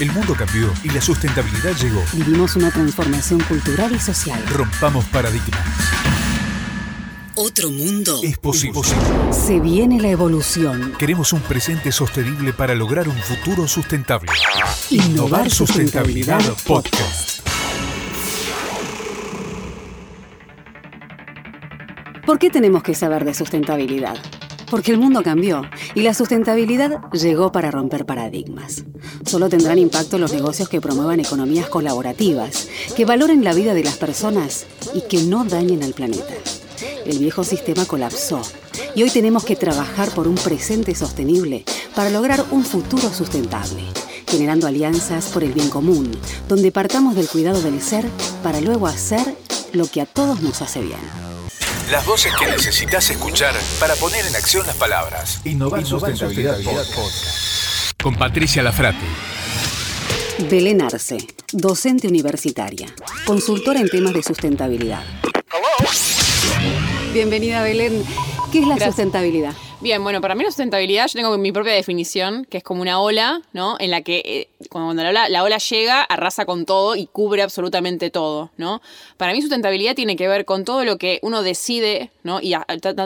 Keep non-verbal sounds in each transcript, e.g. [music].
El mundo cambió y la sustentabilidad llegó. Vivimos una transformación cultural y social. Rompamos paradigmas. Otro mundo Es posible. Se viene la evolución. Queremos un presente sostenible para lograr un futuro sustentable. Innovar Sustentabilidad Podcast. ¿Por qué tenemos que saber de sustentabilidad? Porque el mundo cambió y la sustentabilidad llegó para romper paradigmas. Solo tendrán impacto los negocios que promuevan economías colaborativas, que valoren la vida de las personas y que no dañen al planeta. El viejo sistema colapsó y hoy tenemos que trabajar por un presente sostenible para lograr un futuro sustentable, generando alianzas por el bien común, donde partamos del cuidado del ser para luego hacer lo que a todos nos hace bien. Las voces que necesitas escuchar para poner en acción las palabras. Innovar, Sustentabilidad, Podcast. Con Patricia Lafrate. Belén Arce, docente universitaria, consultora en temas de sustentabilidad. Bienvenida Belén. ¿Qué es la Gracias. sustentabilidad? Bien, bueno, para mí la sustentabilidad, yo tengo mi propia definición, que es como una ola, ¿no? En la que eh, cuando la ola, la ola llega, arrasa con todo y cubre absolutamente todo, ¿no? Para mí sustentabilidad tiene que ver con todo lo que uno decide, ¿no? Y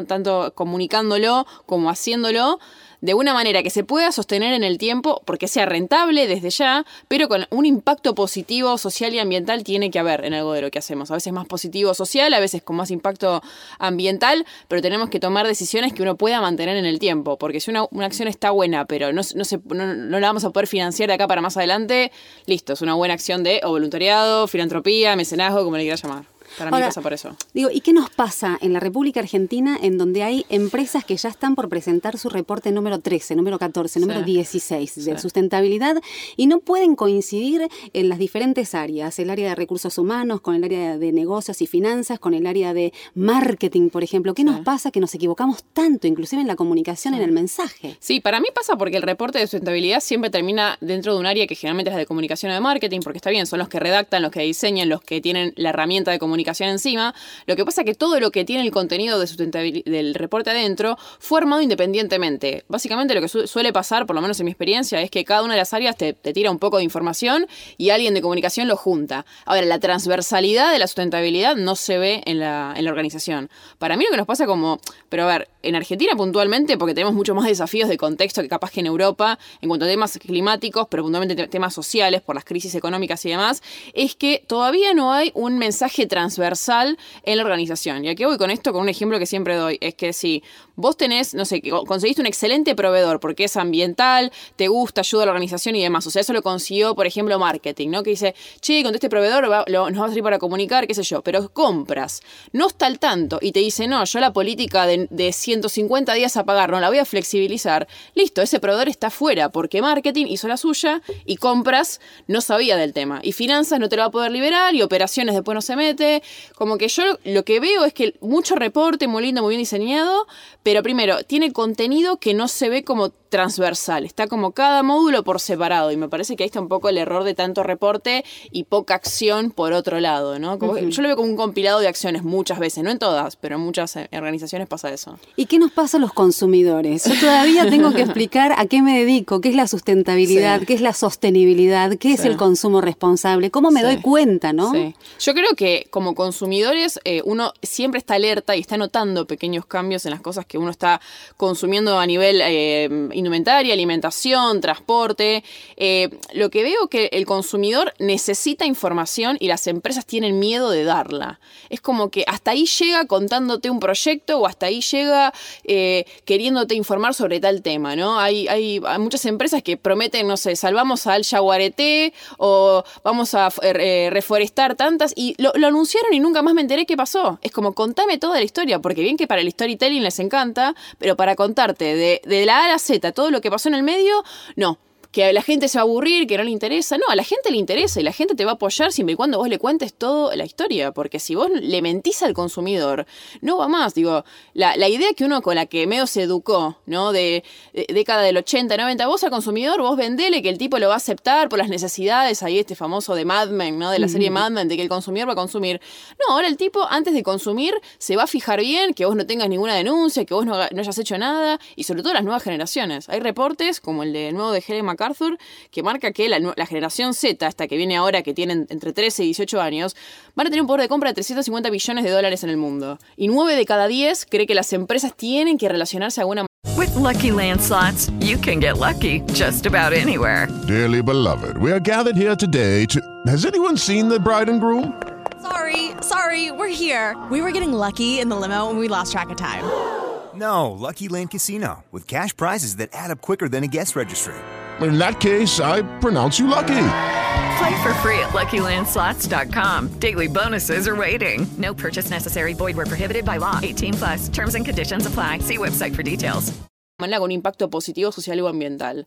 tanto comunicándolo como haciéndolo de una manera que se pueda sostener en el tiempo, porque sea rentable desde ya, pero con un impacto positivo social y ambiental tiene que haber en algo de lo que hacemos. A veces más positivo social, a veces con más impacto ambiental, pero tenemos que tomar decisiones que uno pueda mantener en el tiempo, porque si una, acción está buena, pero no, no, se, no, no la vamos a poder financiar de acá para más adelante, listo, es una buena acción de o voluntariado, filantropía, mecenazgo, como le quieras llamar. Para mí Ahora, pasa por eso. Digo, ¿y qué nos pasa en la República Argentina en donde hay empresas que ya están por presentar su reporte número 13, número 14, número Sí. 16 de Sí. sustentabilidad y no pueden coincidir en las diferentes áreas, el área de recursos humanos, con el área de negocios y finanzas, con el área de marketing, por ejemplo? ¿Qué nos pasa que nos equivocamos tanto, inclusive en la comunicación, en el mensaje? Sí, para mí pasa porque el reporte de sustentabilidad siempre termina dentro de un área que generalmente es la de comunicación o de marketing, porque está bien, son los que redactan, los que diseñan, los que tienen la herramienta de comunicación encima. Lo que pasa es que todo lo que tiene el contenido del reporte adentro fue armado independientemente. Básicamente lo que su- suele pasar, por lo menos en mi experiencia, es que cada una de las áreas te, tira un poco de información y alguien de comunicación lo junta. Ahora, la transversalidad de la sustentabilidad no se ve en la, en la organización. Para mí lo que nos pasa como, pero a ver, en Argentina puntualmente, porque tenemos mucho más desafíos de contexto que capaz que en Europa, en cuanto a temas climáticos, pero puntualmente te- temas sociales, por las crisis económicas y demás, es que todavía no hay un mensaje transversal en la organización. Y aquí voy con esto, con un ejemplo que siempre doy, es que si vos tenés, no sé, conseguiste un excelente proveedor porque es ambiental, te gusta, ayuda a la organización y demás, o sea, eso lo consiguió, por ejemplo, marketing, ¿no? Que dice, che, con este proveedor nos va a salir para comunicar, qué sé yo, pero compras, no está al tanto y te dice, no, yo la política de, de 150 días a pagar no la voy a flexibilizar, listo, ese proveedor está fuera porque marketing hizo la suya y compras no sabía del tema. Y finanzas no te lo va a poder liberar y operaciones después no se mete, como que yo lo que veo es que mucho reporte, muy lindo, muy bien diseñado, pero primero, tiene contenido que no se ve como transversal, está como cada módulo por separado y me parece que ahí está un poco el error de tanto reporte y poca acción por otro lado, ¿no? Como Yo lo veo como un compilado de acciones muchas veces, no en todas, pero en muchas eh, organizaciones pasa eso. ¿Y qué nos pasa a los consumidores? Yo todavía tengo que explicar a qué me dedico, qué es la sustentabilidad, Sí. qué es la sostenibilidad, qué es el consumo responsable, cómo me Sí. doy cuenta, ¿no? Sí. Yo creo que como consumidores eh, uno siempre está alerta y está notando pequeños cambios en las cosas que uno está consumiendo a nivel eh, indumentaria, alimentación, transporte. Eh, lo que veo que el consumidor necesita información y las empresas tienen miedo de darla. Es como que hasta ahí llega contándote un proyecto o hasta ahí llega eh, queriéndote informar sobre tal tema, ¿no? Hay, hay, muchas empresas que prometen, no sé, salvamos al yaguareté o vamos a eh, reforestar tantas y lo, anunciaron y nunca más me enteré qué pasó. Es como contame toda la historia, porque bien que para el storytelling les encanta, pero para contarte de, de la A a la Z todo lo que pasó en el medio, no que a la gente se va a aburrir, que no le interesa. No, a la gente le interesa y la gente te va a apoyar siempre y cuando vos le cuentes toda la historia, porque si vos le mentís al consumidor, no va más. Digo, la, idea que uno con la que medio se educó, ¿no? De, década del 80, 90, vos al consumidor, vos vendele que el tipo lo va a aceptar por las necesidades, ahí este famoso de Mad Men, ¿no? De la serie Mad Men, de que el consumidor va a consumir. No, ahora el tipo, antes de consumir, se va a fijar bien que vos no tengas ninguna denuncia, que vos no, hayas hecho nada, y sobre todo las nuevas generaciones. Hay reportes, como el de nuevo de Helen Arthur, que marca que la, generación Z, hasta que viene ahora, que tienen entre 13 y 18 años, van a tener un poder de compra de 350 billones de dólares en el mundo. Y 9 de cada 10 cree que las empresas tienen que relacionarse de alguna manera. With lucky landslots, you can get lucky just about anywhere. Dearly beloved, we are gathered here today to. Has anyone seen the bride and groom? Sorry, sorry, we're here. We were getting lucky in the limo and we lost track of time. No, Lucky Land Casino, with cash prizes that add up quicker than a guest registry in that case, I pronounce you lucky. Play for free at LuckyLandSlots.com. Daily bonuses are waiting. No purchase necessary. Void were prohibited by law. 18 plus. Terms and conditions apply. See website for details. Con un impacto positivo social o ambiental.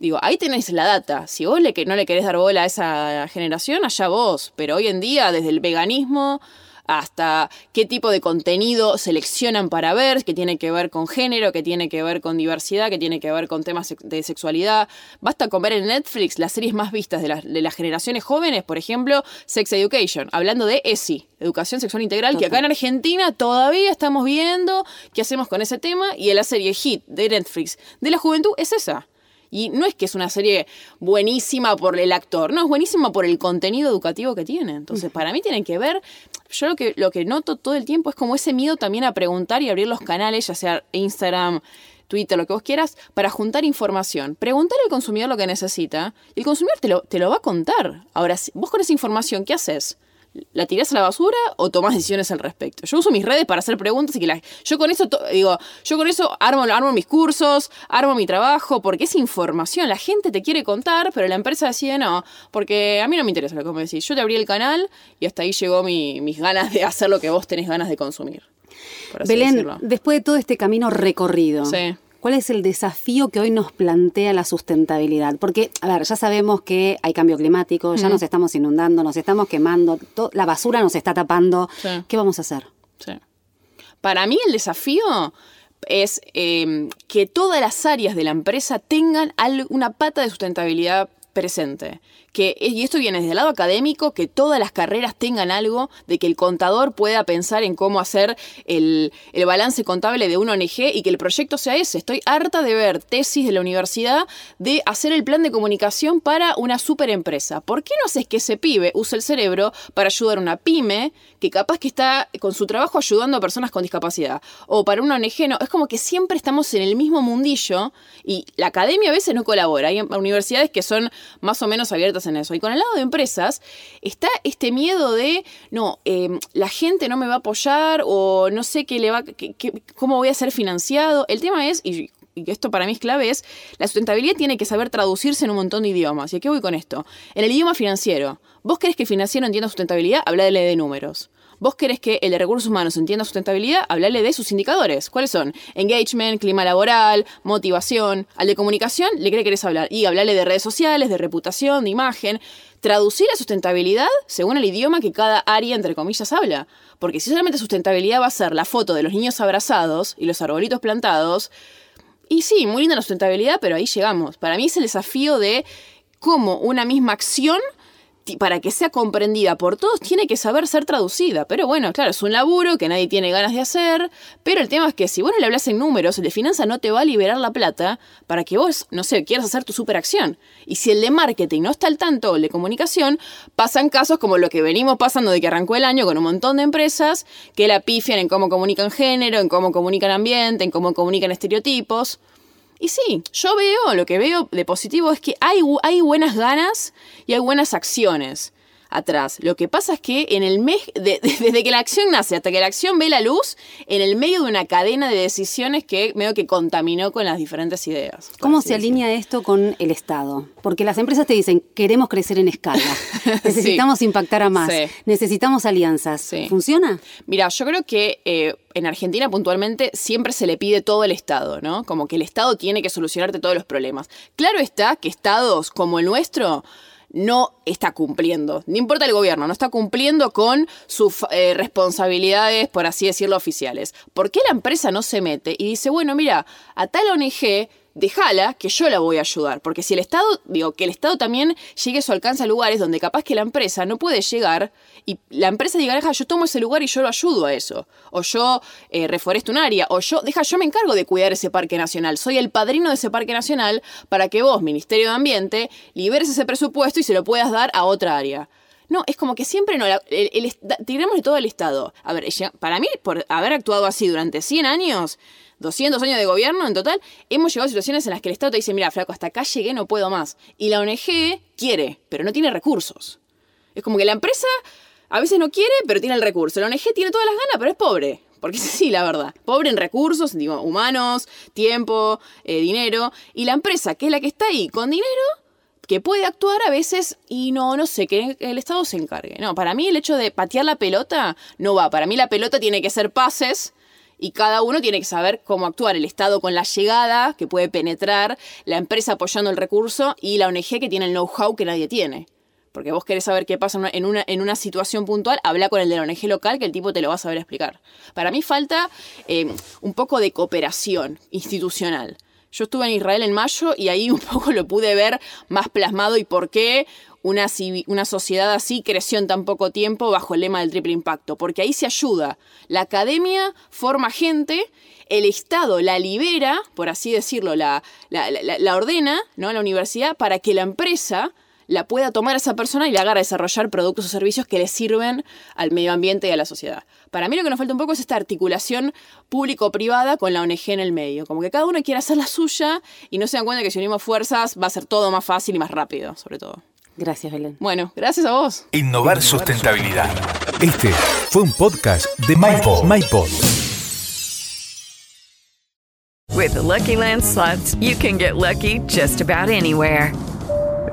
Digo, ahí tenéis la data. Si vos le, no le querés dar bola a esa generación, allá vos. Pero hoy en día, desde el veganismo hasta qué tipo de contenido seleccionan para ver, que tiene que ver con género, que tiene que ver con diversidad, que tiene que ver con temas de sexualidad. Basta con ver en Netflix las series más vistas de, de las generaciones jóvenes, por ejemplo, Sex Education, hablando de ESI, Educación Sexual Integral, que acá en Argentina todavía estamos viendo qué hacemos con ese tema, y la serie Hit de Netflix de la juventud es esa. Y no es que es una serie buenísima por el actor, no, es buenísima por el contenido educativo que tiene. Entonces, para mí tienen que ver, yo lo que, lo que noto todo el tiempo es como ese miedo también a preguntar y abrir los canales, ya sea Instagram, Twitter, lo que vos quieras, para juntar información. Preguntar al consumidor lo que necesita y el consumidor te lo, te lo va a contar. Ahora, vos con esa información, ¿qué haces? ¿La tirás a la basura o tomás decisiones al respecto? Yo uso mis redes para hacer preguntas y que la, yo con eso digo, yo con eso armo, armo mis cursos, armo mi trabajo, porque es información. La gente te quiere contar, pero la empresa decide no, porque a mí no me interesa lo que me decís. Yo te abrí el canal y hasta ahí llegó mis ganas de hacer lo que vos tenés ganas de consumir. Belén, después de todo este camino recorrido, sí. ¿Cuál es el desafío que hoy nos plantea la sustentabilidad? Porque, a ver, ya sabemos que hay cambio climático, ya nos estamos inundando, nos estamos quemando, la basura nos está tapando. ¿Qué vamos a hacer? Para mí el desafío es em, que todas las áreas de la empresa tengan una pata de sustentabilidad presente que, y esto viene desde el lado académico, que todas las carreras tengan algo de que el contador pueda pensar en cómo hacer el, balance contable de una ONG y que el proyecto sea ese. Estoy harta de ver tesis de la universidad de hacer el plan de comunicación para una super empresa. ¿Por qué no haces que ese pibe use el cerebro para ayudar a una pyme que capaz que está con su trabajo ayudando a personas con discapacidad? O para una ONG, no. Es como que siempre estamos en el mismo mundillo y la academia a veces no colabora. Hay universidades que son más o menos abiertas en eso. Y con el lado de empresas está este miedo de, no, em, la gente no me va a apoyar o no sé qué le va, cómo voy a ser financiado. El tema es, y, esto para mí es clave, es la sustentabilidad tiene que saber traducirse en un montón de idiomas. ¿Y a qué voy con esto? En el idioma financiero, ¿vos querés que financiero entienda sustentabilidad? Habladle de números. Vos querés que el de recursos humanos entienda sustentabilidad, hablarle de sus indicadores. ¿Cuáles son? Engagement, clima laboral, motivación. Al de comunicación, ¿le qué querés hablar? Y hablarle de redes sociales, de reputación, de imagen. Traducir la sustentabilidad según el idioma que cada área, entre comillas, habla. Porque si solamente sustentabilidad va a ser la foto de los niños abrazados y los arbolitos plantados, y sí, muy linda la sustentabilidad, pero ahí llegamos. Para mí es el desafío de cómo una misma acción para que sea comprendida por todos, tiene que saber ser traducida. Pero bueno, claro, es un laburo que nadie tiene ganas de hacer. Pero el tema es que si vos no le hablas en números, el de finanzas no te va a liberar la plata para que vos, no sé, quieras hacer tu superacción. Y si el de marketing no está al tanto, el de comunicación, pasan casos como lo que venimos pasando de que arrancó el año con un montón de empresas que la pifian en cómo comunican género, en cómo comunican ambiente, en cómo comunican estereotipos. Y sí, yo veo, lo que veo de positivo es que hay, hay buenas ganas y hay buenas acciones. Atrás. Lo que pasa es que en el mes, de- [laughs] desde que la acción nace hasta que la acción ve la luz, en el medio de una cadena de decisiones que medio que contaminó con las diferentes ideas. ¿Cómo se alinea esto con el Estado? Porque las empresas te dicen, queremos crecer en escala, [laughs] necesitamos impactar a más, Sí. necesitamos alianzas. ¿Funciona? Mira, yo creo que eh, en Argentina puntualmente siempre se le pide todo el Estado, ¿no? Como que el Estado tiene que solucionarte todos los problemas. Claro está que estados como el nuestro no está cumpliendo, no importa el gobierno, no está cumpliendo con sus eh, responsabilidades, por así decirlo, oficiales. ¿Por qué la empresa no se mete y dice, bueno, mira, a tal ONG déjala que yo la voy a ayudar. Porque si el Estado, digo, que el Estado también llegue a su alcance a lugares donde capaz que la empresa no puede llegar y la empresa diga, deja, yo tomo ese lugar y yo lo ayudo a eso. O yo eh, reforesto un área. O yo, deja, yo me encargo de cuidar ese parque nacional. Soy el padrino de ese parque nacional para que vos, Ministerio de Ambiente, liberes ese presupuesto y se lo puedas dar a otra área. No, es como que siempre no. la- tiremos de todo el Estado. A ver, para mí, por haber actuado así durante 100 años, 200 años de gobierno en total, hemos llegado a situaciones en las que el Estado te dice: Mira, flaco, hasta acá llegué, no puedo más. Y la ONG quiere, pero no tiene recursos. Es como que la empresa a veces no quiere, pero tiene el recurso. La ONG tiene todas las ganas, pero es pobre. Porque [laughs] así, la verdad. Pobre en recursos, digo, humanos, tiempo, eh, dinero. Y la empresa, que es la que está ahí con dinero, que puede actuar a veces y no, no sé, que el Estado se encargue. No, para mí el hecho de patear la pelota no va. Para mí la pelota tiene que ser pases y cada uno tiene que saber cómo actuar. El Estado con la llegada, que puede penetrar, la empresa apoyando el recurso y la ONG que tiene el know-how que nadie tiene. Porque vos querés saber qué pasa en una- en una, situación puntual, habla con el de la ONG local que el tipo te lo va a saber explicar. Para mí falta eh, un poco de cooperación institucional. Yo estuve en Israel en mayo y ahí [laughs] un poco lo pude ver más plasmado y por qué una, una sociedad así creció en tan poco tiempo bajo el lema del triple impacto. Porque ahí se ayuda. La academia forma gente, el Estado la libera, por así decirlo, la, la, la- la ordena, ¿no? La universidad, para que la empresa la pueda tomar a esa persona y la haga a desarrollar productos o servicios que le sirven al medio ambiente y a la sociedad. Para mí lo que nos falta un poco es esta articulación público-privada con la ONG en el medio. Como que cada uno quiere hacer la suya y no se dan cuenta que si unimos fuerzas va a ser todo más fácil y más rápido, sobre todo. Gracias, Belén. Bueno, gracias a vos. Innovar sustentabilidad. Este fue un podcast de MyPod. MyPod. With the Lucky Land slots, you can get lucky just about anywhere.